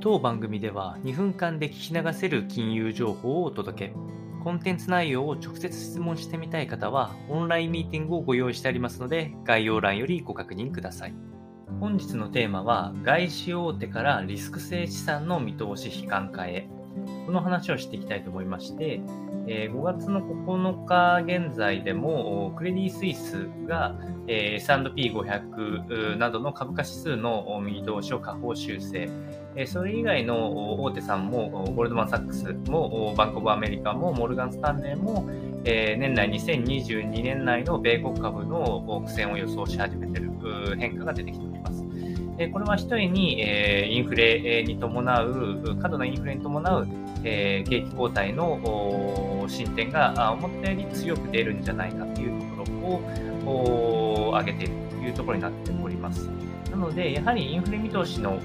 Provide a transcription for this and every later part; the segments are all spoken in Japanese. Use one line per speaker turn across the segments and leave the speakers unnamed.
当番組では2分間で聞き流せる金融情報をお届け。コンテンツ内容を直接質問してみたい方は、オンラインミーティングをご用意してありますので、概要欄よりご確認ください。本日のテーマは、外資大手からリスク性資産の見通し悲観化へ。この話をしていきたいと思いまして、え5月の9日現在でも、クレディ・スイスが、え S&P500 などの株価指数の見通しを下方修正、えそれ以外の大手さんも、ゴールドマン・サックスも、バンコブ・アメリカも、モルガン・スタンレーも、え年内2022年内の米国株の苦戦を予想し始めている変化が出てきております。これは一重に、えインフレに伴う、過度なインフレに伴う、え景気後退の進展が思ったより強く出るんじゃないかというところを挙げているというところになっております。なので、やはりインフレ見通しの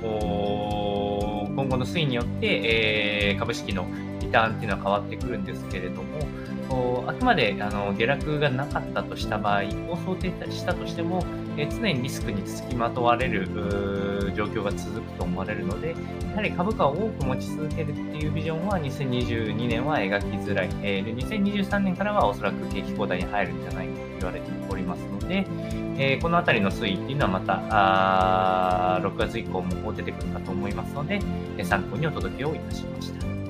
今後の推移によって、え株式のターンっていうのは変わってくるんですけれども、あくまであの下落がなかったとした場合を想定したとしても、え常にリスクにつきまとわれる状況が続くと思われるので、やはり株価を多く持ち続けるっていうビジョンは2022年は描きづらい。えー、で2023年からはおそらく景気後退に入るんじゃないかと言われておりますので、えー、このあたりの推移っていうのはまたあ6月以降も出てくるかと思いますので、参考にお届けをいたしました。